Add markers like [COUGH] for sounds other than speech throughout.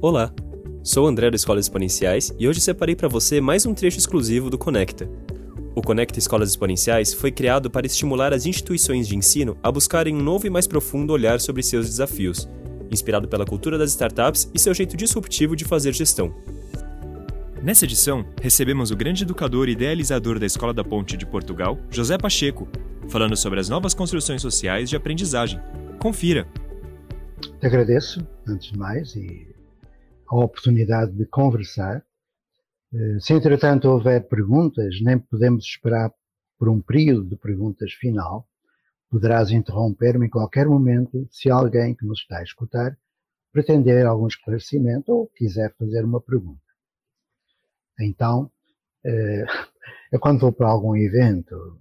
Olá, sou o André da Escolas Exponenciais e hoje separei para você mais um trecho exclusivo do Conecta. O Conecta Escolas Exponenciais foi criado para estimular as instituições de ensino a buscarem um novo e mais profundo olhar sobre seus desafios, inspirado pela cultura das startups e seu jeito disruptivo de fazer gestão. Nessa edição, recebemos o grande educador e idealizador da Escola da Ponte de Portugal, José Pacheco, falando sobre as novas construções sociais de aprendizagem. Confira! Te agradeço, antes de mais, e a oportunidade de conversar. Eh, se entretanto houver perguntas, nem podemos esperar por um período de perguntas final. Poderás interromper-me em qualquer momento se alguém que nos está a escutar pretender algum esclarecimento ou quiser fazer uma pergunta. Então, eh, [LAUGHS] eu quando vou para algum evento,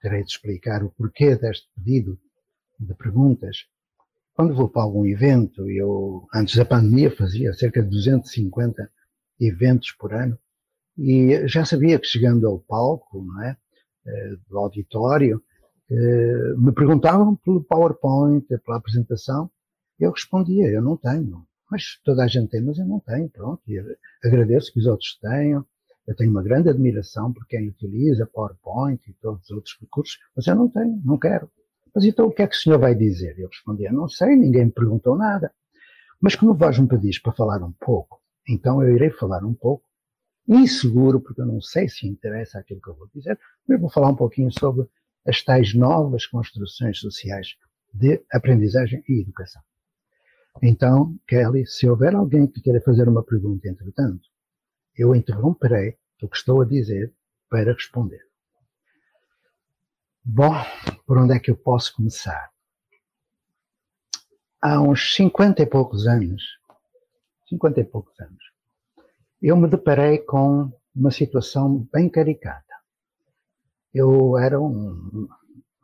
terei de explicar o porquê deste pedido de perguntas, quando vou para algum evento, eu, antes da pandemia, fazia cerca de 250 eventos por ano, e já sabia que chegando ao palco, não é, eh, do auditório, eh, me perguntavam pelo PowerPoint, pela apresentação, eu respondia, eu não tenho. Mas toda a gente tem, mas eu não tenho, pronto. E agradeço que os outros tenham. Eu tenho uma grande admiração por quem utiliza PowerPoint e todos os outros recursos, mas eu não tenho, não quero. Mas então o que é que o senhor vai dizer? Eu respondia, não sei, ninguém me perguntou nada. Mas como vós me pedis para falar um pouco, então eu irei falar um pouco, inseguro, porque eu não sei se interessa aquilo que eu vou dizer, mas vou falar um pouquinho sobre as tais novas construções sociais de aprendizagem e educação. Então, Kelly, se houver alguém que queira fazer uma pergunta, entretanto, eu interromperei o que estou a dizer para responder. Bom, por onde é que eu posso começar? Há uns 50 e poucos anos, 50 e poucos anos, eu me deparei com uma situação bem caricata. Eu era um,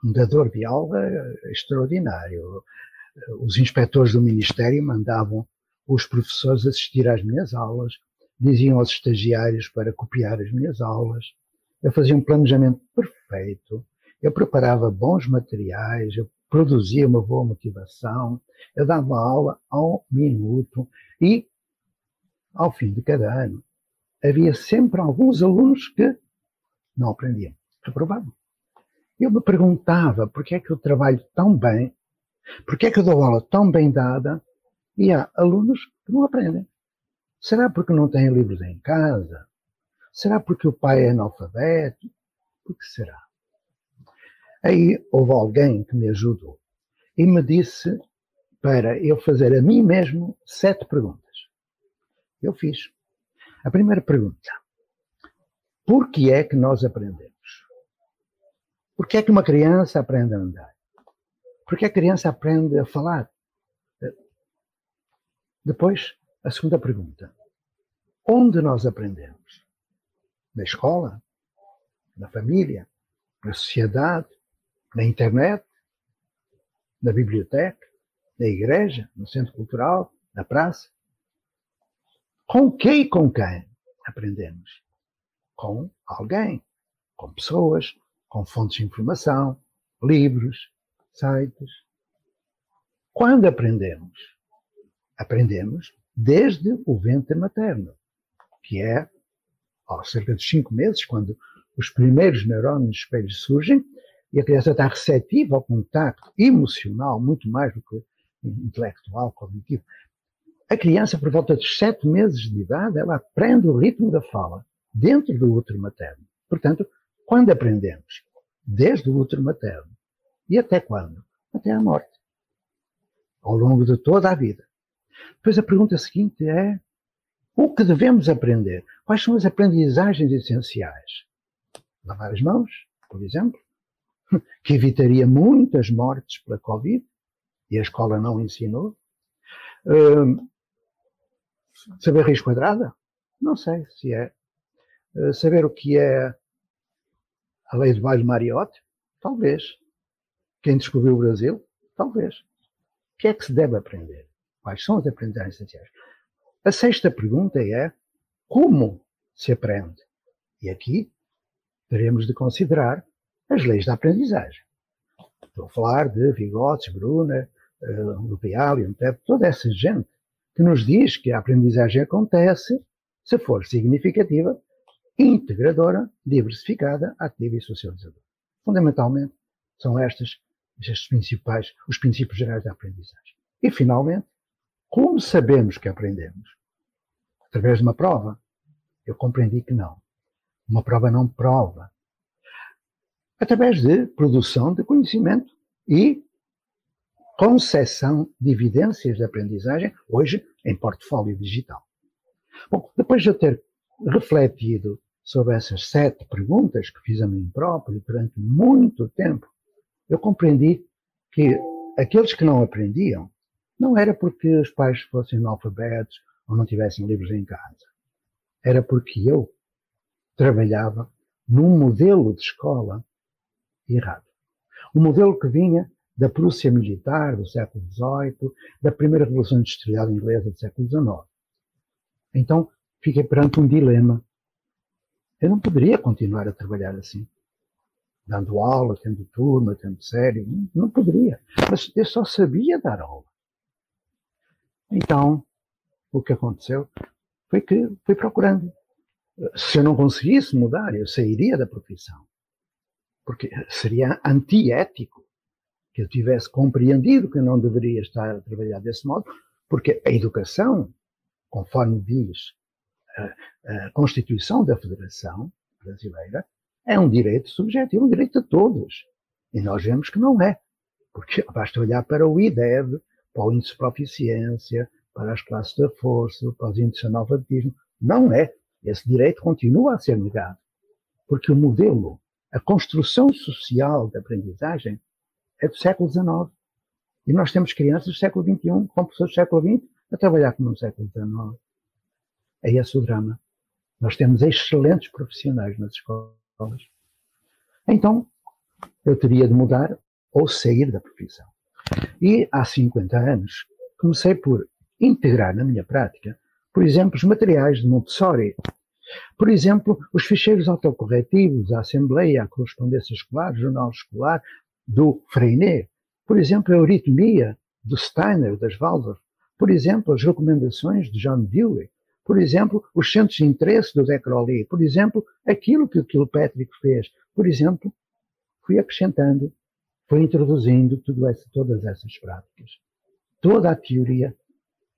um dador de aula extraordinário. Os inspectores do Ministério mandavam os professores assistir às minhas aulas, diziam aos estagiários para copiar as minhas aulas. Eu fazia um planejamento perfeito, eu preparava bons materiais, eu produzia uma boa motivação, eu dava aula ao minuto e, ao fim de cada ano, havia sempre alguns alunos que não aprendiam, reprovavam. Eu me perguntava por que é que eu trabalho tão bem, por que é que eu dou aula tão bem dada e há alunos que não aprendem. Será porque não têm livros em casa? Será porque o pai é analfabeto? Por que será? Aí houve alguém que me ajudou e me disse para eu fazer a mim mesmo sete perguntas. Eu fiz. A primeira pergunta: por que é que nós aprendemos? Por que é que uma criança aprende a andar? Por que a criança aprende a falar? Depois, a segunda pergunta: onde nós aprendemos? Na escola? Na família? Na sociedade? Na internet, na biblioteca, na igreja, no centro cultural, na praça. Com quem e com quem aprendemos? Com alguém, com pessoas, com fontes de informação, livros, sites. Quando aprendemos? Aprendemos desde o ventre materno, que é aos cerca de cinco meses, quando os primeiros neurônios espelhos surgem, e a criança está receptiva ao contacto emocional, muito mais do que intelectual, cognitivo. A criança, por volta de sete meses de idade, ela aprende o ritmo da fala dentro do útero materno. Portanto, quando aprendemos? Desde o útero materno. E até quando? Até a morte. Ao longo de toda a vida. Depois a pergunta seguinte é: o que devemos aprender? Quais são as aprendizagens essenciais? Lavar as mãos, por exemplo [LAUGHS] que evitaria muitas mortes pela Covid, e a escola não ensinou. Uh, saber raiz quadrada? Não sei se é. Uh, saber o que é a lei de Baile Mariotte? Talvez. Quem descobriu o Brasil? Talvez. O que é que se deve aprender? Quais são as aprendizagens essenciais? A sexta pergunta é como se aprende? E aqui teremos de considerar as leis da aprendizagem. Estou a falar de Vygotsky, Brunner, uh, Lupiali, toda essa gente que nos diz que a aprendizagem acontece se for significativa, integradora, diversificada, ativa e socializadora. Fundamentalmente, são estas estes principais, os princípios gerais da aprendizagem. E, finalmente, como sabemos que aprendemos? Através de uma prova. Eu compreendi que não. Uma prova não prova. Através de produção de conhecimento e concessão de evidências de aprendizagem, hoje em portfólio digital. Bom, depois de eu ter refletido sobre essas sete perguntas que fiz a mim próprio durante muito tempo, eu compreendi que aqueles que não aprendiam não era porque os pais fossem analfabetos ou não tivessem livros em casa. Era porque eu trabalhava num modelo de escola errado. Um modelo que vinha da Prússia militar do século XVIII, da primeira Revolução Industrial Inglesa do século XIX. Então, fiquei perante um dilema. Eu não poderia continuar a trabalhar assim. Dando aula, tendo turma, tendo série. Não, não poderia. Mas eu só sabia dar aula. Então, o que aconteceu foi que fui procurando. Se eu não conseguisse mudar, eu sairia da profissão. Porque seria antiético que eu tivesse compreendido que não deveria estar a trabalhar desse modo, porque a educação, conforme diz a, a Constituição da Federação Brasileira, é um direito subjetivo, um direito de todos. E nós vemos que não é. Porque [LAUGHS] basta olhar para o IDEV, para o índice de proficiência, para as classes de força, para os índices de analfabetismo. Não é. Esse direito continua a ser negado. Porque o modelo, a construção social da aprendizagem é do século XIX. E nós temos crianças do século XXI, com pessoas do século XX, a trabalhar como no século XIX. É esse o drama. Nós temos excelentes profissionais nas escolas. Então, eu teria de mudar ou sair da profissão. E há 50 anos comecei por integrar na minha prática, por exemplo, os materiais de Montessori. Por exemplo, os ficheiros autocorretivos, a assembleia, a correspondência escolar, o jornal escolar, do Freinet, por exemplo, a euritmia do Steiner, das Waldorf, por exemplo, as recomendações de John Dewey, por exemplo, os centros de interesse do Zé Crowley, por exemplo, aquilo que o Kilpatrick fez, por exemplo, fui acrescentando, fui introduzindo essa, todas essas práticas. Toda a teoria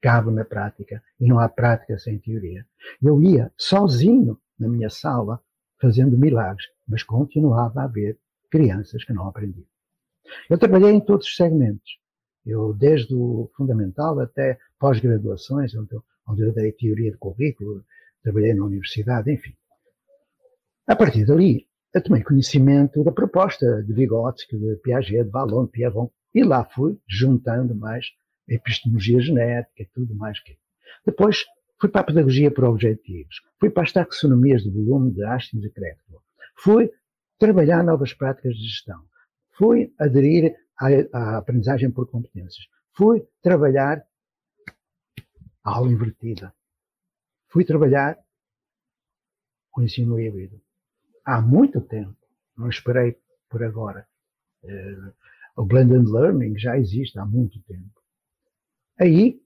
cabe na prática e não há prática sem teoria. Eu ia sozinho na minha sala fazendo milagres, mas continuava a haver crianças que não aprendiam. Eu trabalhei em todos os segmentos. Eu, desde o fundamental até pós-graduações, onde, onde eu dei teoria de currículo, trabalhei na universidade, enfim. A partir dali, eu tomei conhecimento da proposta de Vygotsky, de Piaget, de Vallon, de Piavon, e lá fui juntando mais epistemologia genética, tudo mais que. Depois fui para a pedagogia por objetivos, fui para as taxonomias de volume de Hastings e Kreftl, fui trabalhar novas práticas de gestão, fui aderir à, à aprendizagem por competências. Fui trabalhar a aula invertida. Fui trabalhar o ensino híbrido. Há muito tempo. Não esperei por agora. Uh, o blended learning já existe há muito tempo. Aí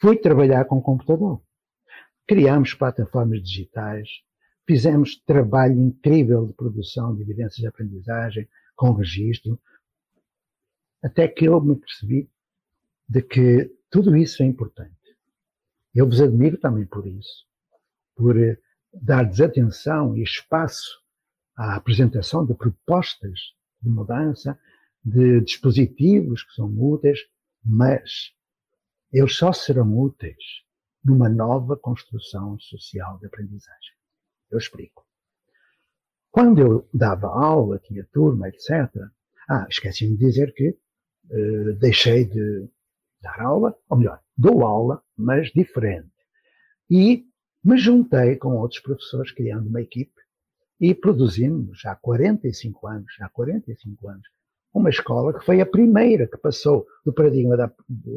fui trabalhar com computador. Criámos plataformas digitais, fizemos trabalho incrível de produção de evidências de aprendizagem, com registro, até que eu me percebi de que tudo isso é importante. Eu vos admiro também por isso, por eh, dar desatenção e espaço à apresentação de propostas de mudança, de dispositivos que são úteis, mas eles só serão úteis numa nova construção social de aprendizagem. Eu explico. Quando eu dava aula, tinha turma, etc. Ah, esqueci-me de dizer que uh, deixei de dar aula, ou melhor, dou aula, mas diferente. E me juntei com outros professores, criando uma equipe, e produzimos, há 45 anos, há 45 anos, uma escola que foi a primeira que passou do paradigma da,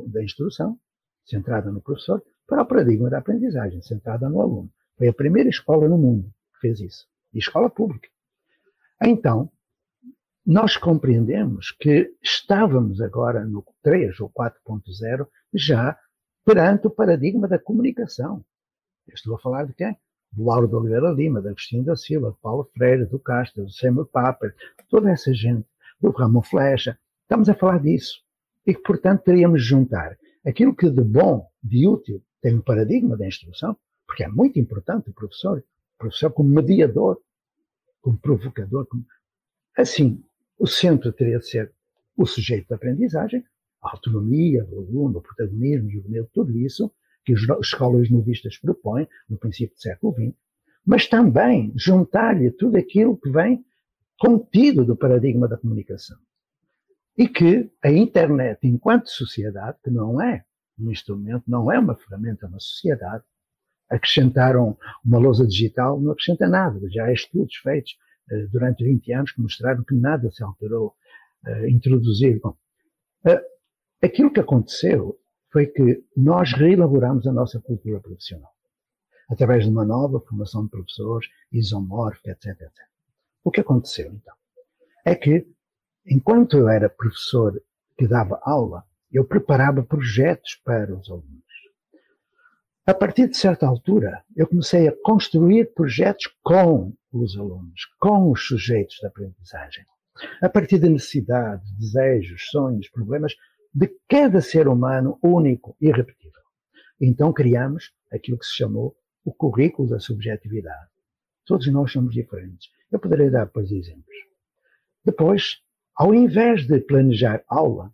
da instrução, centrada no professor, para o paradigma da aprendizagem, centrada no aluno. Foi a primeira escola no mundo que fez isso e escola pública. Então, nós compreendemos que estávamos agora no 3 ou 4.0 já perante o paradigma da comunicação. Eu estou a falar de quem? Do Lauro de Oliveira Lima, de Agostinho da Silva, de Paulo Freire, do Castro, do Seymour Papert, toda essa gente, do Ramon Flecha. Estamos a falar disso. E que, portanto, teríamos de juntar aquilo que de bom, de útil, tem o paradigma da instrução, porque é muito importante o professor, o professor como mediador, como provocador. Como... Assim, o centro teria de ser o sujeito da aprendizagem, a autonomia do aluno, o protagonismo juvenil, tudo isso que as escolas novistas propõem no princípio do século XX, mas também juntar-lhe tudo aquilo que vem contido do paradigma da comunicação. E que a internet, enquanto sociedade, que não é um instrumento, não é uma ferramenta, é uma sociedade, acrescentaram uma lousa digital, não acrescenta nada. Já há estudos feitos uh, durante 20 anos que mostraram que nada se alterou uh, introduzir. Bom, uh, aquilo que aconteceu foi que nós reelaboramos a nossa cultura profissional através de uma nova formação de professores, isomórfica, etc, etc. O que aconteceu, então? É que, enquanto eu era professor que dava aula, eu preparava projetos para os alunos. A partir de certa altura, eu comecei a construir projetos com os alunos, com os sujeitos da aprendizagem. A partir de necessidades, desejos, sonhos, problemas de cada ser humano único e irrepetível. Então criamos aquilo que se chamou o currículo da subjetividade. Todos nós somos diferentes. Eu poderei dar, pois, exemplos. Depois, ao invés de planejar aula,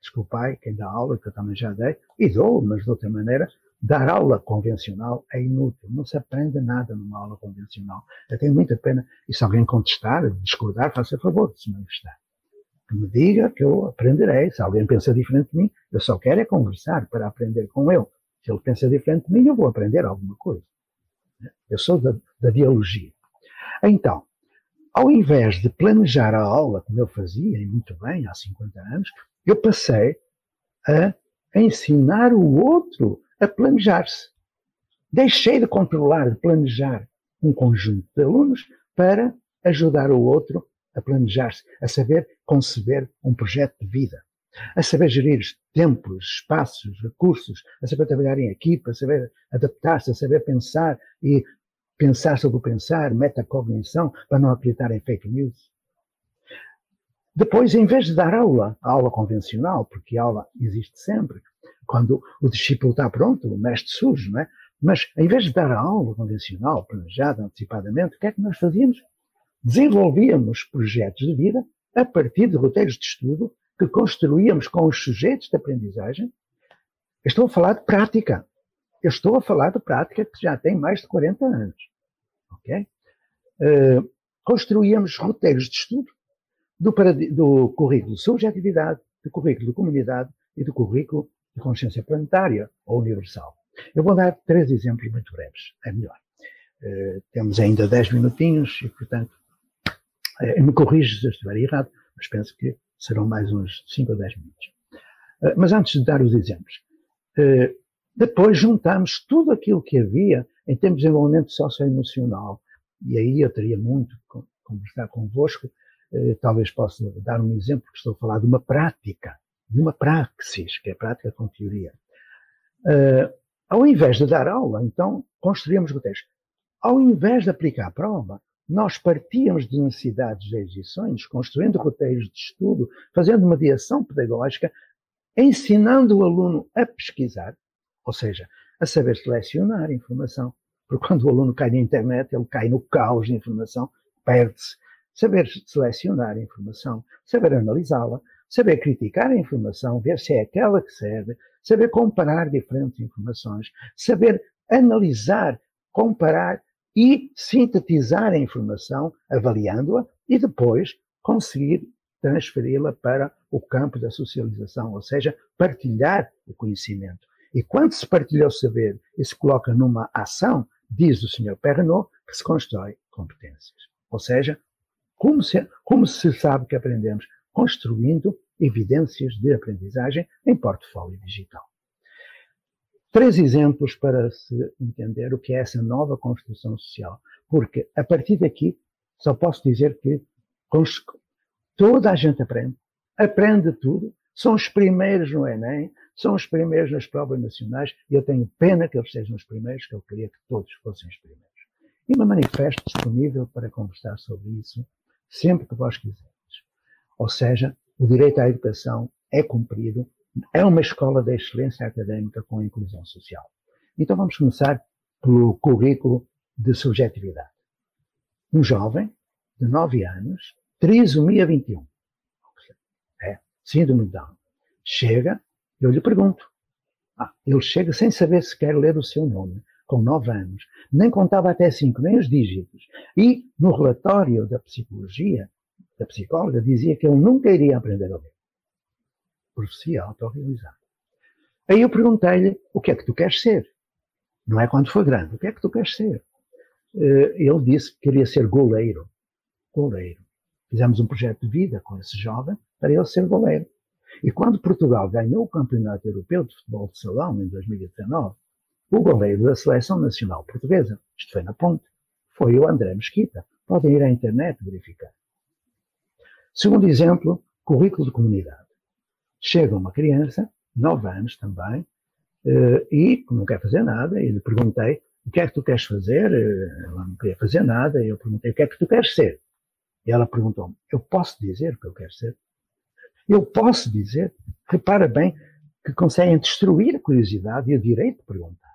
desculpai quem dá aula, que eu também já dei, e dou, mas de outra maneira, dar aula convencional é inútil. Não se aprende nada numa aula convencional. Eu tenho muita pena, e se alguém contestar, discordar, faça favor de se manifestar que me diga que eu aprenderei. Se alguém pensa diferente de mim, eu só quero é conversar para aprender com ele. Se ele pensa diferente de mim, eu vou aprender alguma coisa. Eu sou da, da dialogia. Então, ao invés de planejar a aula, como eu fazia, e muito bem, há 50 anos, eu passei a ensinar o outro a planejar-se. Deixei de controlar, de planejar um conjunto de alunos para ajudar o outro a planejar-se, a saber conceber um projeto de vida, a saber gerir tempos, espaços, recursos, a saber trabalhar em equipa, a saber adaptar-se, a saber pensar e pensar sobre o pensar, metacognição, para não acreditar em fake news. Depois, em vez de dar aula, aula convencional, porque aula existe sempre, quando o discípulo está pronto, o mestre surge, não é? Mas, em vez de dar a aula convencional, planejada antecipadamente, o que é que nós fazíamos? desenvolvíamos projetos de vida a partir de roteiros de estudo que construíamos com os sujeitos de aprendizagem. Eu estou a falar de prática. Eu estou a falar de prática que já tem mais de 40 anos. Ok? Uh, roteiros de estudo do, do currículo de subjetividade, do currículo de comunidade e do currículo de consciência planetária ou universal. Eu vou dar três exemplos muito breves, é melhor. Uh, temos ainda 10 minutinhos e, portanto, eh, me corrige se eu estiver errado, mas penso que serão mais uns 5 ou 10 minutos. Eh, mas antes de dar os exemplos, depois juntamos tudo aquilo que havia em termos de desenvolvimento socioemocional, e aí eu teria muito que conversar convosco, talvez possa dar um exemplo, que estou a falar de uma prática, de uma praxis, que é prática com teoria. Ao invés de dar aula, então, construímos roteiros. Ao invés de aplicar a prova, nós partíamos de necessidades de exições, construindo roteiros de estudo, fazendo mediação pedagógica, ensinando o aluno a pesquisar, ou seja, a saber selecionar informação. Porque quando o aluno cai na internet, ele cai no caos de informação, perde-se. Saber selecionar informação, saber analisá-la, saber criticar a informação, ver se é aquela que serve, saber comparar diferentes informações, saber analisar, comparar e sintetizar a informação, avaliando-a e depois conseguir transferi-la para o campo da socialização, ou seja, partilhar o conhecimento. E quando se partilha o saber e se coloca numa ação, diz o Sr. Perrenot, que se constrói competências. Ou seja, como se, como se sabe que aprendemos? Construindo evidências de aprendizagem em portfólio digital. Três exemplos para se entender o que é essa nova construção social. Porque, a partir daqui, só posso dizer que toda a gente aprende, aprende tudo, São os primeiros no Enem, são os primeiros nas provas nacionais, e eu tenho pena que eles sejam os primeiros, que eu queria que todos fossem os primeiros. E me manifesto disponível para conversar sobre isso sempre que vós quiserem. Ou seja, o direito à educação é cumprido, é uma escola de excelência académica com inclusão social. Então vamos começar pelo currículo de subjetividade. Um jovem de 9 anos, trisomia 21, é, síndrome de Down, chega, eu lhe pergunto, ah, ele chega sem saber se quer ler o seu nome, com 9 anos, nem contava até 5, nem os dígitos, e no relatório da psicologia, da psicóloga, dizia que ele nunca iria aprender a ler. Profecia autorrealizada. Aí eu perguntei-lhe, o que é que tu queres ser? Não é quando for grande, o que é que tu queres ser? Eh, ele disse que queria ser goleiro. Goleiro. Fizemos um projeto de vida com esse jovem para ele ser goleiro. E quando Portugal ganhou o Campeonato Europeu de Futebol de Salão em 2019, o goleiro da Seleção Nacional Portuguesa, isto foi na ponte, foi o André Mesquita. Podem ir à internet verificar. Segundo exemplo, currículo de comunidade. Chega uma criança, 9 anos também, eh, e não quer fazer nada, e lhe perguntei, o que é que tu queres fazer? Eh, ela não queria fazer nada, e eu perguntei, o que é que tu queres ser? E ela perguntou-me, eu posso dizer o que eu quero ser? Eu posso dizer? Repara bem que conseguem destruir a curiosidade e o direito de perguntar.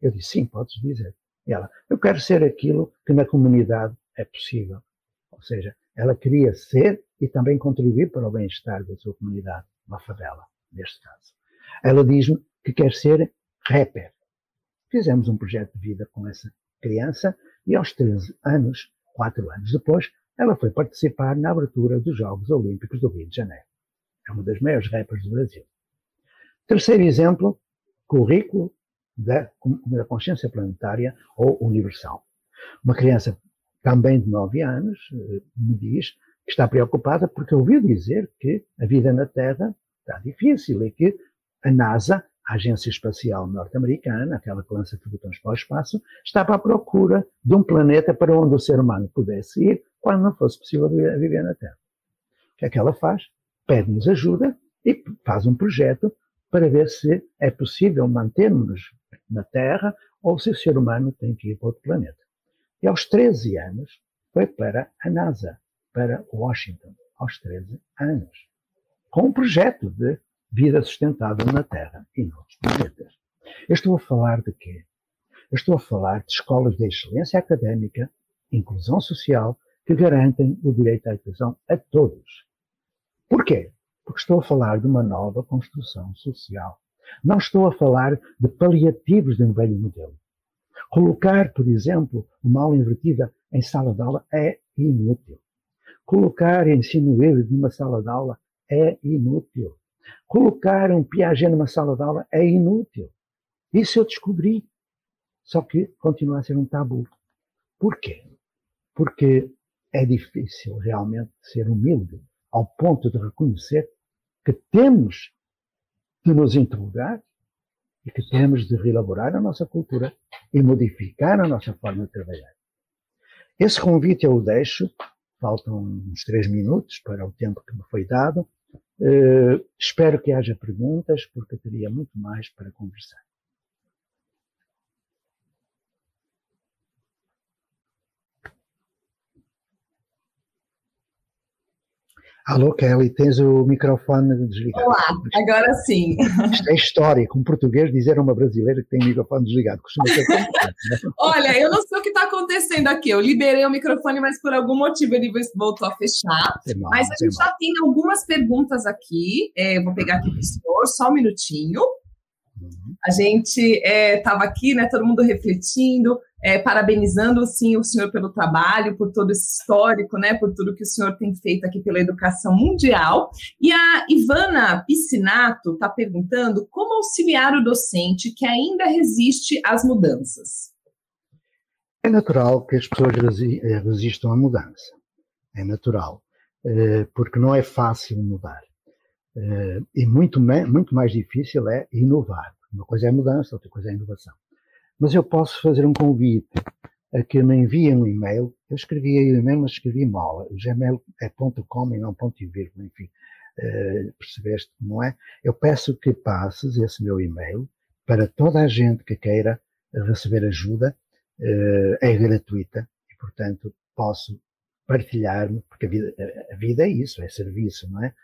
Eu disse, sim, podes dizer. E ela, eu quero ser aquilo que na comunidade é possível. Ou seja, ela queria ser e também contribuir para o bem-estar da sua comunidade, uma favela, neste caso. Ela diz-me que quer ser rapper. Fizemos um projeto de vida com essa criança e aos 13 anos, 4 anos depois, ela foi participar na abertura dos Jogos Olímpicos do Rio de Janeiro. É uma das maiores rappers do Brasil. Terceiro exemplo, currículo da, da consciência planetária ou universal. Uma criança também de 9 anos eh, me diz que está preocupada porque ouviu dizer que a vida na Terra está difícil e que a NASA, a Agência Espacial Norte-Americana, aquela que lança foguetões para o espaço, estava à procura de um planeta para onde o ser humano pudesse ir quando não fosse possível viver na Terra. O que é que ela faz? Pede-nos ajuda e faz um projeto para ver se é possível mantermos na Terra ou se o ser humano tem que ir para outro planeta. E aos 13 anos foi para a NASA, para Washington, aos 13 anos, com um projeto de vida sustentável na Terra e noutros planetas. Eu estou a falar de quê? Eu estou a falar de escolas de excelência académica, inclusão social, que garantem o direito à educação a todos. Porquê? Porque estou a falar de uma nova construção social. Não estou a falar de paliativos de um velho modelo. Colocar, por exemplo, uma aula invertida em sala de aula é inútil. Colocar ensino híbrido numa sala de aula é inútil. Colocar um Piaget numa sala de aula é inútil. Isso eu descobri. Só que continua a ser um tabu. Porquê? Porque é difícil realmente ser humilde ao ponto de reconhecer que temos de nos interrogar e que temos de reelaborar a nossa cultura e modificar a nossa forma de trabalhar. Esse convite eu o deixo, faltam uns três minutos para o tempo que me foi dado. Uh, espero que haja perguntas, porque teria muito mais para conversar. Alô, Kelly, tens o microfone desligado. Olá, agora sim. Isto é histórico, um português dizer a uma brasileira que tem o microfone desligado. Costuma ser né? Olha, eu não sei o que está acontecendo aqui. Eu liberei o microfone, mas por algum motivo ele voltou a fechar. Mal, mas a gente já tem algumas perguntas aqui. É, vou pegar aqui para o senhor, só um minutinho. Uhum. A gente estava é, aqui, né, todo mundo refletindo é, parabenizando sim o senhor pelo trabalho, por todo esse histórico, né, por tudo que o senhor tem feito aqui pela educação mundial. E a Ivana Piscinato está perguntando como auxiliar o docente que ainda resiste às mudanças. É natural que as pessoas eh, resistam à mudança. É natural, eh, porque não é fácil mudar. Eh, e muito, muito mais difícil é inovar. Uma coisa é mudança, outra coisa é inovação. Mas eu posso fazer um convite a que me enviem um e-mail. Eu escrevi aí o e-mail, mas escrevi mal. O gmail é ponto .com e não ponto .e, enfim. Uh, percebeste como é? Eu peço que passes esse meu e-mail para toda a gente que queira receber ajuda. Uh, é gratuita e, portanto, posso partilhar-me, porque a vida, a vida é isso, é serviço, não é?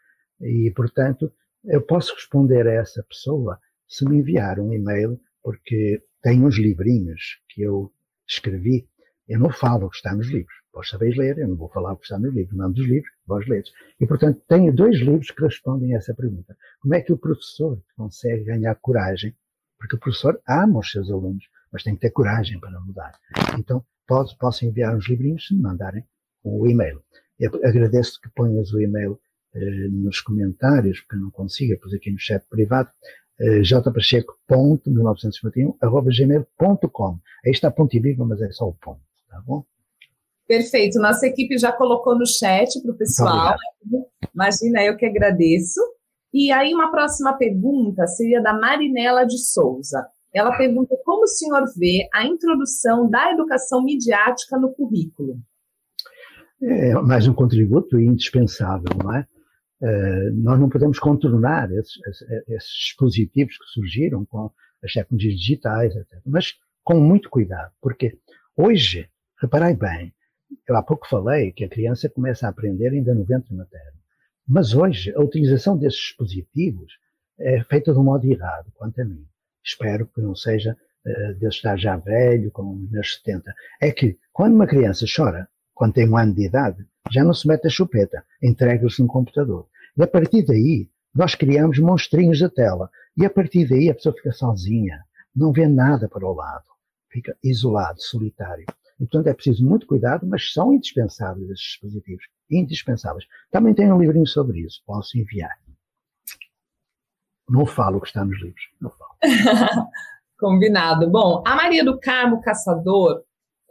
E, portanto, eu posso responder a essa pessoa se me enviar um e-mail, porque tem uns livrinhos que eu escrevi. Eu não falo o que está nos livros. Vós sabeis ler, eu não vou falar o que está nos livros. Mando os livros, vós ledes. E, portanto, tenho dois livros que respondem a essa pergunta. Como é que o professor consegue ganhar coragem? Porque o professor ama os seus alunos, mas tem que ter coragem para mudar. Então, posso, posso enviar uns livrinhos se me mandarem o e-mail. Eu agradeço que ponhas o e-mail eh, nos comentários, porque eu não consigo, pus aqui no chat privado, jpacheco.1951.gmail.com. Aí está ponto e vírgula, mas é só o ponto, tá bom? Perfeito. Nossa equipe já colocou no chat para o pessoal. Imagina, eu que agradeço. E aí, uma próxima pergunta seria da Marinela de Souza. Ela pergunta como o senhor vê a introdução da educação midiática no currículo. É mais um contributo indispensável, não é? Uh, nós não podemos contornar esses, esses, dispositivos que surgiram com as tecnologias digitais, etc. Mas com muito cuidado, porque hoje, reparei bem, eu há pouco falei que a criança começa a aprender ainda no ventre materno. Mas hoje, a utilização desses dispositivos é feita de um modo errado, quanto a mim. Espero que não seja uh, de estar já velho, com os meus 70. É que, quando uma criança chora, quando tem um ano de idade, já não se mete a chupeta, entrega-se no computador. E a partir daí, nós criamos monstrinhos da tela. E a partir daí a pessoa fica sozinha, não vê nada para o lado, fica isolado, solitário. Portanto, é preciso muito cuidado, mas são indispensáveis esses dispositivos. Indispensáveis. Também tenho um livrinho sobre isso, posso enviar. Não falo o que está nos livros, não falo. [LAUGHS] Combinado. Bom, a Maria do Carmo Caçador,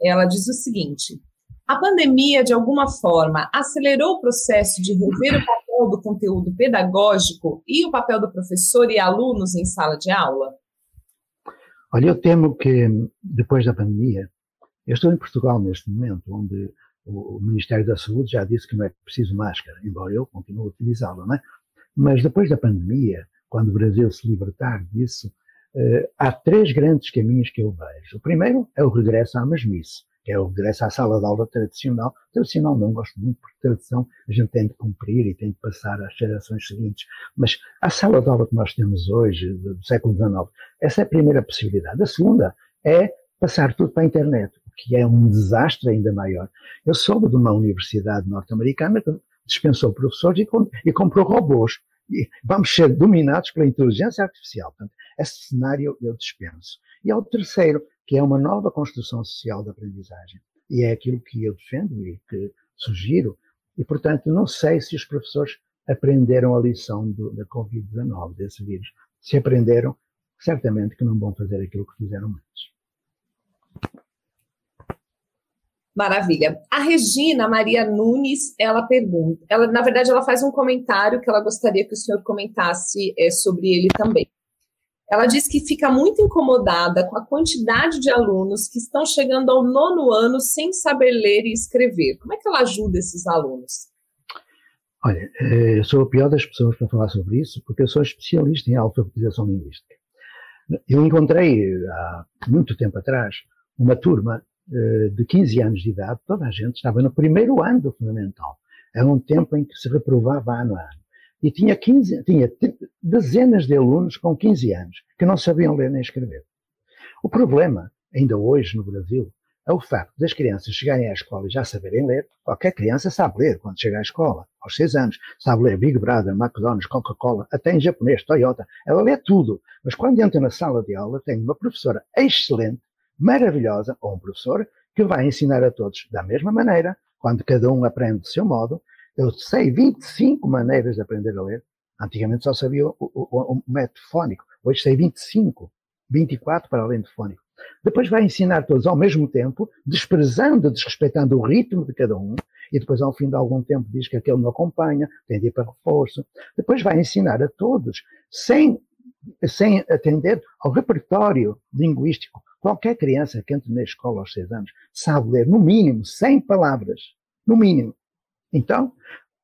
ela diz o seguinte: a pandemia, de alguma forma, acelerou o processo de rever o papel do conteúdo pedagógico e o papel do professor e alunos em sala de aula? Olha, eu temo que depois da pandemia, eu estou em Portugal neste momento, onde o Ministério da Saúde já disse que não é preciso máscara, embora eu continue a utilizá-la, não é? Mas depois da pandemia, quando o Brasil se libertar disso, eh, há três grandes caminhos que eu vejo. O primeiro é o regresso à mesmice que é o regresso à sala de aula tradicional. Tradicional não gosto muito, porque tradição a gente tem de cumprir e tem de passar às gerações seguintes. Mas a sala de aula que nós temos hoje, do século XIX, essa é a primeira possibilidade. A segunda é passar tudo para a internet, o que é um desastre ainda maior. Eu soube de uma universidade norte-americana que dispensou professores e, comprou robôs. E vamos ser dominados pela inteligência artificial. Portanto, esse cenário eu dispenso. E ao terceiro, que é uma nova construção social da aprendizagem. E é aquilo que eu defendo e que sugiro. E, portanto, não sei se os professores aprenderam a lição do, da Covid-19, desse vírus. Se aprenderam, certamente que não vão fazer aquilo que fizeram antes. Maravilha. A Regina Maria Nunes, ela pergunta, ela, na verdade, ela faz um comentário que ela gostaria que o senhor comentasse é, sobre ele também. Ela diz que fica muito incomodada com a quantidade de alunos que estão chegando ao nono ano sem saber ler e escrever. Como é que ela ajuda esses alunos? Olha, eh, eu sou a pior das pessoas para falar sobre isso, porque eu sou especialista em alfabetização linguística. Eu encontrei, há muito tempo atrás, uma turma eh, de 15 anos de idade, toda a gente estava no primeiro ano do fundamental. Era um tempo em que se reprovava ano a ano e tinha, 15, tinha dezenas de alunos com 15 anos que não sabiam ler nem escrever. O problema, ainda hoje no Brasil, é o facto das crianças chegarem à escola e já saberem ler. Qualquer criança sabe ler quando chega à escola, aos 6 anos. Sabe ler Big Brother, McDonald's, Coca-Cola, até em japonês, Toyota. Ela lê tudo. Mas quando entra na sala de aula, tem uma professora excelente, maravilhosa, ou um professor, que vai ensinar a todos da mesma maneira, quando cada um aprende do seu modo, eu sei 25 maneiras de aprender a ler. Antigamente só sabia o, o, o método fónico. Hoje sei 25, 24 para além de fónico. Depois vai ensinar todos ao mesmo tempo, desprezando, desrespeitando o ritmo de cada um, e depois ao fim de algum tempo diz que aquele não acompanha, tem de ir para reforço. Depois vai ensinar a todos, sem, sem atender ao repertório linguístico. Qualquer criança que entre na escola aos seis anos sabe ler, no mínimo, 100 palavras. No mínimo. Então,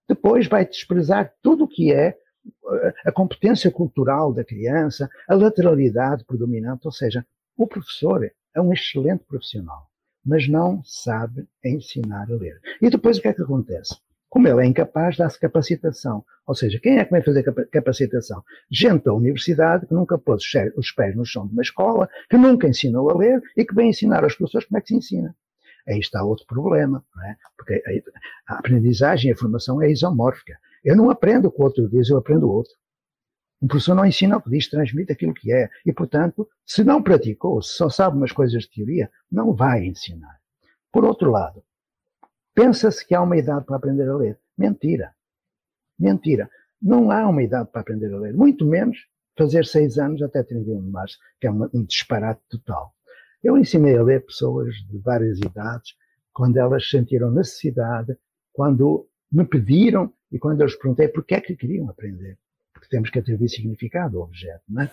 depois vai desprezar tudo o que é eh, a competência cultural da criança, a lateralidade predominante, ou seja, o professor é um excelente profissional, mas não sabe ensinar a ler. E depois o que é que acontece? Como ele é incapaz, dá-se capacitação. Ou seja, quem é que vai fazer capacitação? Gente da universidade que nunca pôs os pés no chão de uma escola, que nunca ensinou a ler e que vem ensinar aos professores como é que se ensina. Aí está outro problema, não é? Porque a aprendizagem e a formação é isomórfica. Eu não aprendo o que o outro diz, eu aprendo o outro. O professor não ensina o que diz, transmite aquilo que é. E, portanto, se não praticou, se só sabe umas coisas de teoria, não vai ensinar. Por outro lado, Pensa-se que há uma idade para aprender a ler. Mentira. Mentira. Não há uma idade para aprender a ler. Muito menos fazer seis anos até 31 de março, que é um disparate total. Eu ensinei a ler pessoas de várias idades, quando elas sentiram necessidade, quando me pediram e quando eu lhes perguntei porque é que queriam aprender. Porque temos que atribuir significado ao objeto, não é?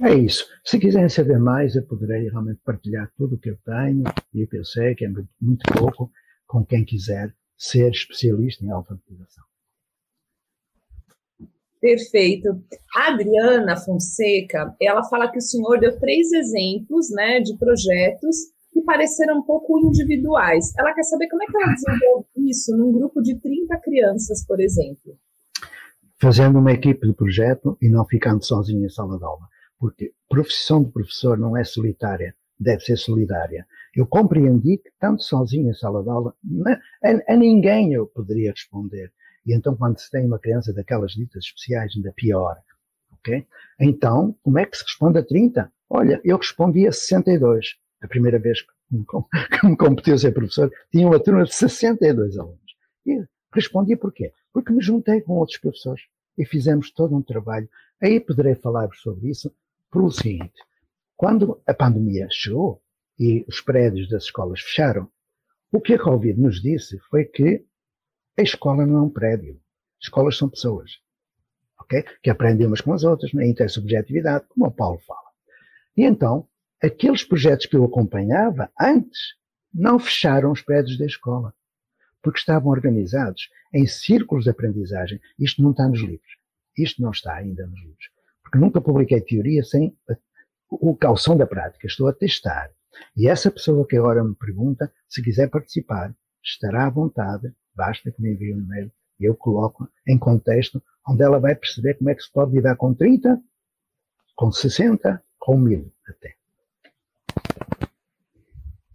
É isso. Se quiserem saber mais, eu poderei realmente partilhar tudo o que eu tenho e o que eu sei, que é muito pouco, com quem quiser ser especialista em alfabetização. Perfeito. A Adriana Fonseca, ela fala que o senhor deu três exemplos né, de projetos que pareceram um pouco individuais. Ela quer saber como é que ela desenvolve isso num grupo de 30 crianças, por exemplo. Fazendo uma equipe de projeto e não ficando sozinho em sala de aula. Porque profissão de professor não é solitária, deve ser solidária. Eu compreendi que, tanto sozinho em sala de aula, a, a, ninguém eu poderia responder. E então, quando se tem uma criança daquelas ditas especiais, ainda pior. ok? Então, como é que se responde a 30? Olha, eu respondi a 62. A primeira vez que me, que me competi a ser professor, tinha uma turma de 62 alunos. E respondi porquê? Porque me juntei com outros professores e fizemos todo um trabalho. Aí poderei falar-vos sobre isso pelo seguinte. Quando a pandemia chegou, e os prédios das escolas fecharam, o que a Covid nos disse foi que a escola não é um prédio. Escolas são pessoas. ok? Que aprendem umas com as outras, na intersubjetividade, como o Paulo fala. E então, aqueles projetos que eu acompanhava antes não fecharam os prédios da escola, porque estavam organizados em círculos de aprendizagem. Isto não está nos livros. Isto não está ainda nos livros. Porque nunca publiquei teoria sem o calção da prática. Estou a testar. E essa pessoa que agora me pergunta, se quiser participar, estará à vontade, basta que me envie um e-mail e eu coloco em contexto onde ela vai perceber como é que se pode lidar com 30, com 60, com 1000 até.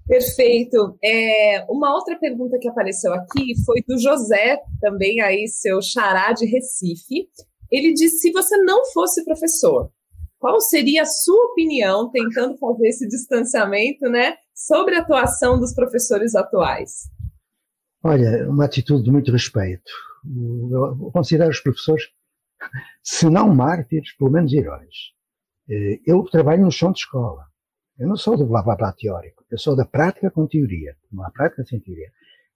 Perfeito. É, uma outra pergunta que apareceu aqui foi do José, também aí seu xará de Recife. Ele disse: se você não fosse professor, qual seria a sua opinião, tentando fazer esse distanciamento, né, sobre a atuação dos professores atuais? Olha, uma atitude de muito respeito. Eu considero os professores, se não mártires, pelo menos heróis. Eh, eu trabalho no chão de escola. Eu não sou do blá blá blá teórico. Eu sou da prática com teoria. Não há prática sem teoria.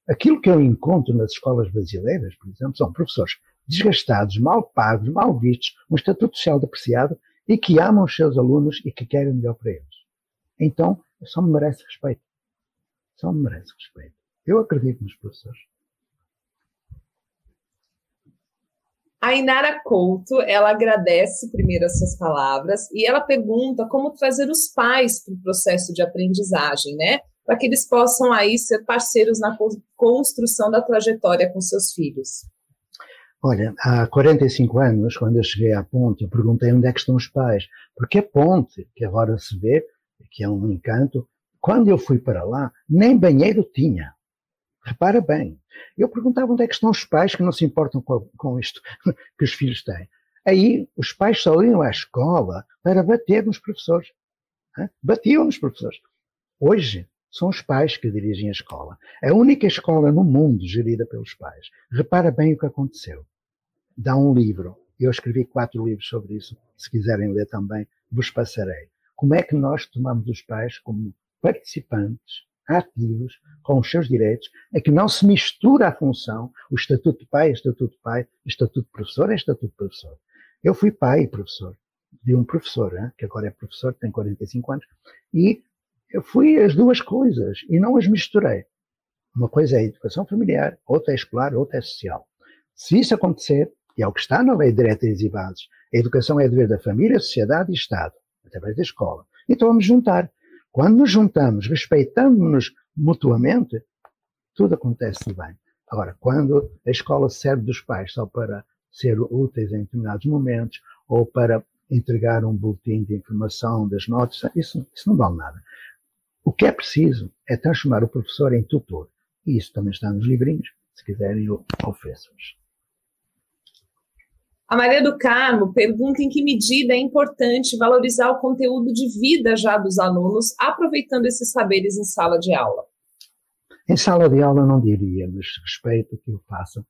Aquilo que eu encontro nas escolas brasileiras, por exemplo, são professores desgastados, mal pagos, mal vistos, um estatuto social depreciado e que amam os seus alunos e que querem melhor para eles. Então, só me merece respeito. Só me merece respeito. Eu acredito nos professores. A Inara Couto, ela agradece primeiro as suas palavras e ela pergunta como trazer os pais para o processo de aprendizagem, né? Para que eles possam aí ser parceiros na construção da trajetória com seus filhos. Olha, há 45 anos, quando eu cheguei à ponte, eu perguntei onde é que estão os pais. Porque a ponte, que agora se vê, que é um encanto, quando eu fui para lá, nem banheiro tinha. Repara bem. Eu perguntava onde é que estão os pais que não se importam com, com isto [LAUGHS] que os filhos têm. Aí os pais só iam à escola para bater nos professores. Batiam nos professores. Hoje são os pais que dirigem a escola. A única escola no mundo gerida pelos pais. Repara bem o que aconteceu dá um livro. Eu escrevi quatro livros sobre isso. Se quiserem ler também, vos passarei. Como é que nós tomamos os pais como participantes, ativos, com os seus direitos, é que não se mistura a função, o estatuto de pai é estatuto de pai, o estatuto de professor é estatuto de professor. Eu fui pai e professor de um professor, hein, que agora é professor, tem 45 anos, e eu fui as duas coisas e não as misturei. Uma coisa é a educação familiar, outra é escolar, outra é social. Se isso acontecer, e é o que está na Lei de Diretrizes e Bases, a educação é dever da família, sociedade e Estado, através da escola. Então vamos juntar. Quando nos juntamos, respeitando-nos mutuamente, tudo acontece bem. Agora, quando a escola serve dos pais só para ser úteis em determinados momentos ou para entregar um boletim de informação das notas, isso, isso não vale nada. O que é preciso é transformar o professor em tutor. E isso também está nos livrinhos. Se quiserem, eu ofereço-vos. A Maria do Carmo pergunta em que medida é importante valorizar o conteúdo de vida já dos alunos, aproveitando esses saberes em sala de aula. Em sala de aula não diria, mas respeito que o façam.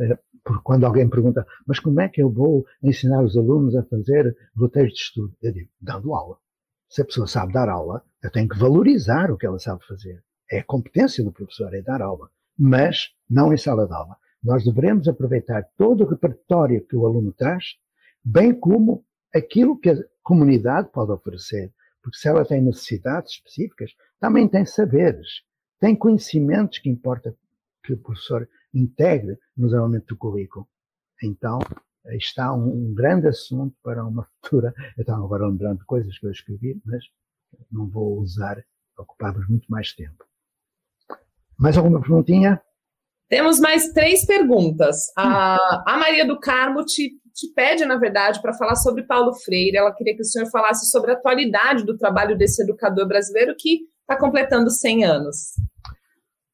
Eh, porque quando alguém pergunta, mas como é que eu vou ensinar os alunos a fazer roteiros de estudo? Eu digo, dando aula. Se a pessoa sabe dar aula, eu tenho que valorizar o que ela sabe fazer. É a competência do professor, é dar aula. Mas não em sala de aula. Nós devemos aproveitar todo o repertório que o aluno traz, bem como aquilo que a comunidade pode oferecer. Porque se ela tem necessidades específicas, também tem saberes, tem conhecimentos que importa que o professor integre no desenvolvimento do currículo. Então, está um, grande assunto para uma futura. Eu estava agora lembrando coisas que eu escrevi, mas não vou usar, ocupávamos muito mais tempo. Mais alguma perguntinha? Temos mais três perguntas. A, a Maria do Carmo te, te pede, na verdade, para falar sobre Paulo Freire. Ela queria que o senhor falasse sobre a atualidade do trabalho desse educador brasileiro que está completando 100 anos.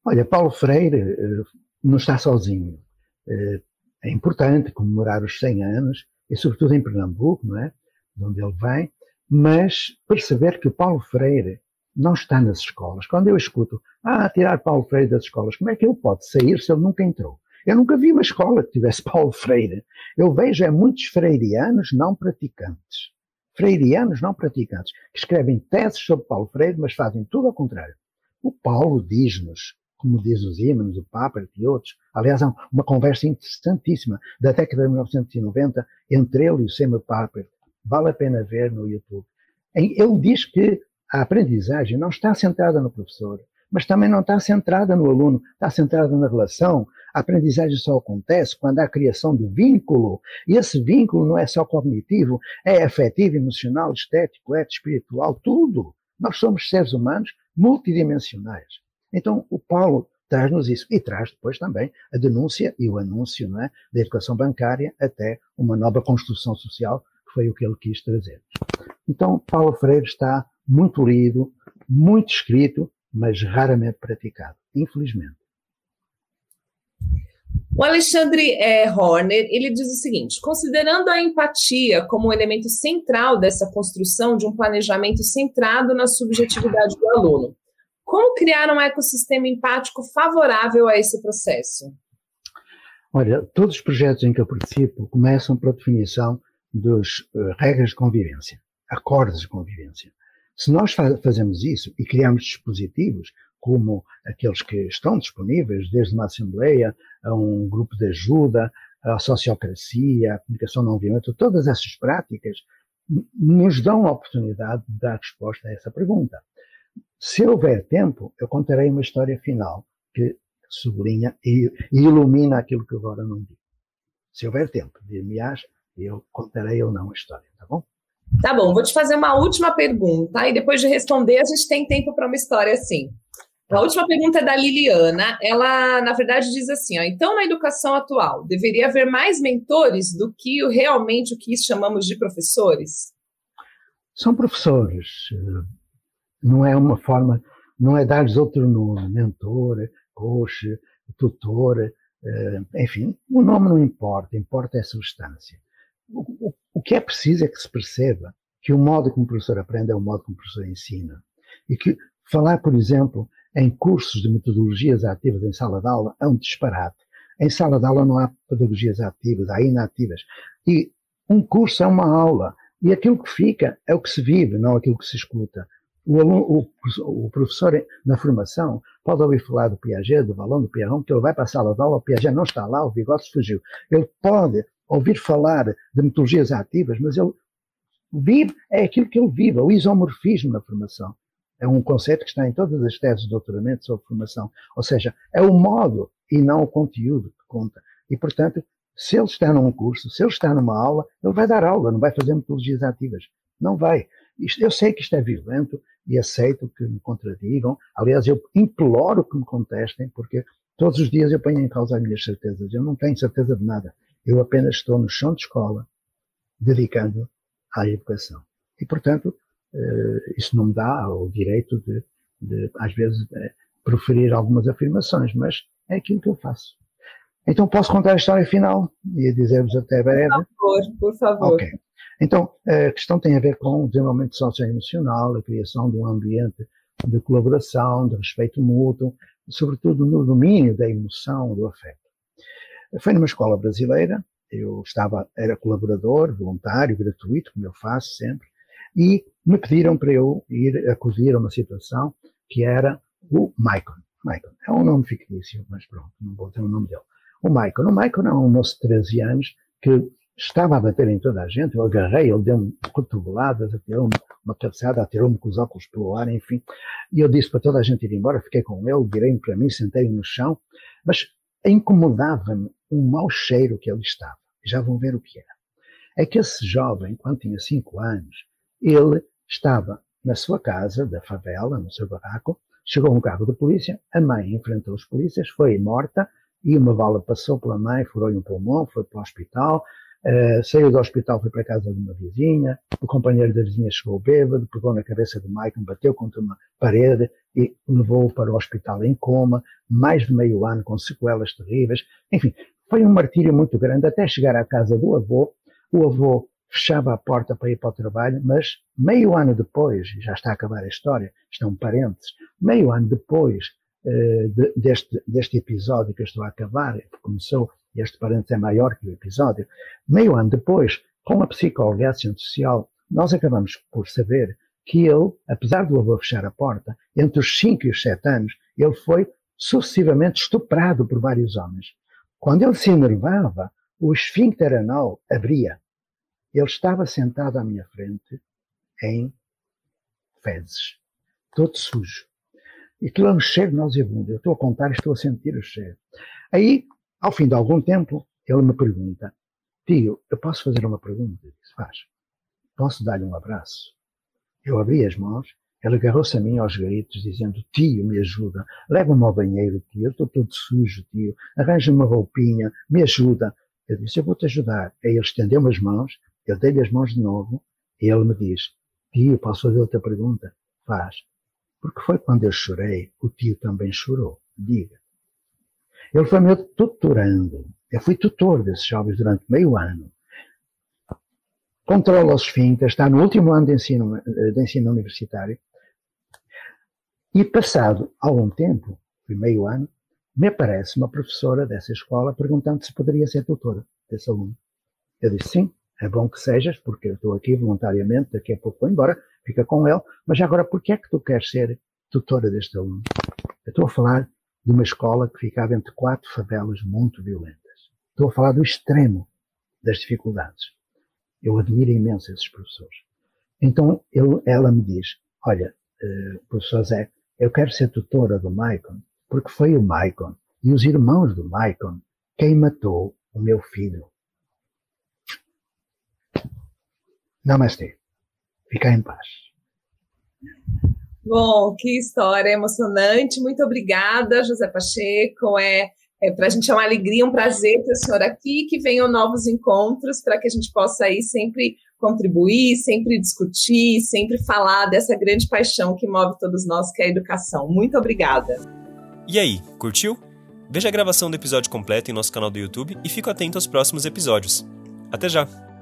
Olha, Paulo Freire eh, não está sozinho. Eh, é importante comemorar os 100 anos, e sobretudo em Pernambuco, não é? De onde ele vem, mas perceber que o Paulo Freire não está nas escolas. Quando eu escuto, ah, tirar Paulo Freire das escolas, como é que ele pode sair se ele nunca entrou? Eu nunca vi uma escola que tivesse [LAUGHS] Paulo Freire. Eu vejo é muitos freirianos não praticantes. Freirianos não praticantes, que escrevem teses sobre Paulo Freire, mas fazem tudo ao contrário. O Paulo diz-nos, como diz os Ímenes, o Papa e outros, aliás, há uma conversa interessantíssima da década de 1990 entre ele e o Seymour Papert. Vale a pena ver no YouTube. Ele diz que a aprendizagem não está centrada no professor, mas também não está centrada no aluno, está centrada na relação. A aprendizagem só acontece quando há a criação de vínculo. E esse vínculo não é só cognitivo, é afetivo, emocional, estético, ético, espiritual, tudo. Nós somos seres humanos multidimensionais. Então, o Paulo traz-nos isso e traz depois também a denúncia e o anúncio é, da educação bancária até uma nova construção social, que foi o que ele quis trazer. Então, Paulo Freire está muito lido, muito escrito, mas raramente praticado, infelizmente. O Alexandre é, Horner, ele diz o seguinte, considerando a empatia como um elemento central dessa construção de um planejamento centrado na subjetividade do aluno, como criar um ecossistema empático favorável a esse processo? Olha, todos os projetos em que eu participo começam pela definição das uh, regras de convivência, acordos de convivência. Se nós fazemos isso e criamos dispositivos como aqueles que estão disponíveis, desde uma assembleia a um grupo de ajuda, a sociocracia, a comunicação não violenta, todas essas práticas nos dão a oportunidade de dar resposta a essa pergunta. Se houver tempo, eu contarei uma história final que sublinha e ilumina aquilo que agora não digo. Se houver tempo, dir-me-ás, eu contarei ou não a história, tá bom? Tá bom, vou te fazer uma última pergunta e depois de responder a gente tem tempo para uma história assim. A última pergunta é da Liliana. Ela, na verdade, diz assim: ó, então, na educação atual, deveria haver mais mentores do que realmente o que chamamos de professores? São professores. Não é uma forma, não é dar-lhes outro nome, mentor, coach, tutor, eh, enfim, o nome não importa, importa é a substância. O, o que é preciso é que se perceba que o modo como o professor aprende é o modo como o professor ensina. E que falar, por exemplo, em cursos de metodologias ativas em sala de aula é um disparate. Em sala de aula não há pedagogias ativas, há inativas. E um curso é uma aula. E aquilo que fica é o que se vive, não aquilo que se escuta. O, aluno, o, o professor na formação pode ouvir falar do Piaget, do Valão, do Pierron, que ele vai para a sala de aula, o Piaget não está lá, o Vygotsky fugiu. Ele pode ouvir falar de metodologias ativas, mas ele vive, é aquilo que ele vive, o isomorfismo na formação. É um conceito que está em todas as teses de doutoramento sobre formação. Ou seja, é o modo e não o conteúdo que conta. E, portanto, Se ele está num curso, se ele está numa aula, ele vai dar aula, não vai fazer metodologias ativas. Não vai. Eu sei que isto é violento e aceito que me contradigam. Aliás, eu imploro que me contestem, porque todos os dias eu ponho em causa as minhas certezas. Eu não tenho certeza de nada. Eu apenas estou no chão de escola, dedicando à educação. E, portanto, eh, isso não me dá o direito de, de às vezes, eh, proferir algumas afirmações, mas é aquilo que eu faço. Então posso contar a história final e dizer-vos até breve? Por favor, por favor. Ok. Então, a questão tem a ver com o desenvolvimento socioemocional, a criação de um ambiente de colaboração, de respeito mútuo, sobretudo no domínio da emoção, do afeto. Foi numa escola brasileira, eu estava, era colaborador, voluntário, gratuito, como eu faço sempre, e me pediram para eu ir acudir a uma situação que era o Maicon. Maicon é um nome fictício, mas pronto, não vou ter o nome dele. O Maicon. O Maicon é um moço de 13 anos que estava a bater em toda a gente. Eu agarrei, ele deu-me cotoveladas, atirou-me uma cabeçada, atirou-me com os óculos pelo ar, enfim. E eu disse para toda a gente ir embora, fiquei com ele, virei-me para mim, sentei no chão, mas incomodava-me um mau cheiro que ele estava. Já vão ver o que era. É que esse jovem, quando tinha 5 anos, ele estava na sua casa, da favela, no seu barraco, chegou um carro de polícia, a mãe enfrentou os polícias, foi morta, e uma bala passou pela mãe, furou-lhe um pulmão, foi para o hospital, uh, saiu do hospital, foi para a casa de uma vizinha, o companheiro da vizinha chegou bêbado, pegou na cabeça do Michael, bateu contra uma parede e levou-o para o hospital em coma, mais de meio ano com sequelas terríveis. Enfim, foi um martírio muito grande até chegar à casa do avô. O avô fechava a porta para ir para o trabalho, mas meio ano depois, já está a acabar a história, estão parentes, meio ano depois uh, de, deste, deste episódio que eu estou a acabar, começou, este parente é maior que o episódio, meio ano depois, com a psicóloga assistente social, nós acabamos por saber que ele, apesar do avô fechar a porta, entre os 5 e os 7 anos, ele foi sucessivamente estuprado por vários homens. Quando ele se enervava, o esfíncter anal abria ele estava sentado à minha frente em fezes, todo sujo. E aquilo é um cheiro nauseabundo. Eu estou a contar e estou a sentir o cheiro. Aí, ao fim de algum tempo, ele me pergunta: Tio, eu posso fazer uma pergunta? Disse: Faz. Posso dar-lhe um abraço? Eu abri as mãos, ele agarrou-se a mim aos gritos, dizendo: Tio, me ajuda, leva-me ao banheiro, tio, eu estou todo sujo, tio, arranja me uma roupinha, me ajuda. Eu disse: Eu vou-te ajudar. Aí ele estendeu-me as mãos, eu dei-lhe as mãos de novo e ele me diz: Tio, posso fazer outra pergunta? Faz. Porque foi quando eu chorei, o tio também chorou. Diga. Ele foi meu tutorando. Eu fui tutor desses jovens durante meio ano. Controla os esfíncteres, está no último ano de ensino, de ensino universitário. E passado algum tempo, foi meio ano, me aparece uma professora dessa escola perguntando se poderia ser tutora desse aluno. Eu disse sim, é bom que sejas, porque eu estou aqui voluntariamente, daqui a pouco vou embora, fica com ele, mas agora porquê é que tu queres ser tutora deste aluno? Eu estou a falar de uma escola que ficava entre quatro favelas muito violentas. Estou a falar do extremo das dificuldades. Eu admiro imenso esses professores. Então ele, ela me diz, olha, uh, professor Zé, eu quero ser tutora do Maicon, porque foi o Maicon e os irmãos do Maicon quem matou o meu filho. Namastê. Fica em paz. Bom, que história emocionante. Muito obrigada, José Pacheco. É, é para a gente é uma alegria, um prazer ter o senhor aqui. Que venham novos encontros para que a gente possa aí sempre contribuir, sempre discutir, sempre falar dessa grande paixão que move todos nós, que é a educação. Muito obrigada. E aí, curtiu? Veja a gravação do episódio completo em nosso canal do YouTube e fique atento aos próximos episódios. Até já!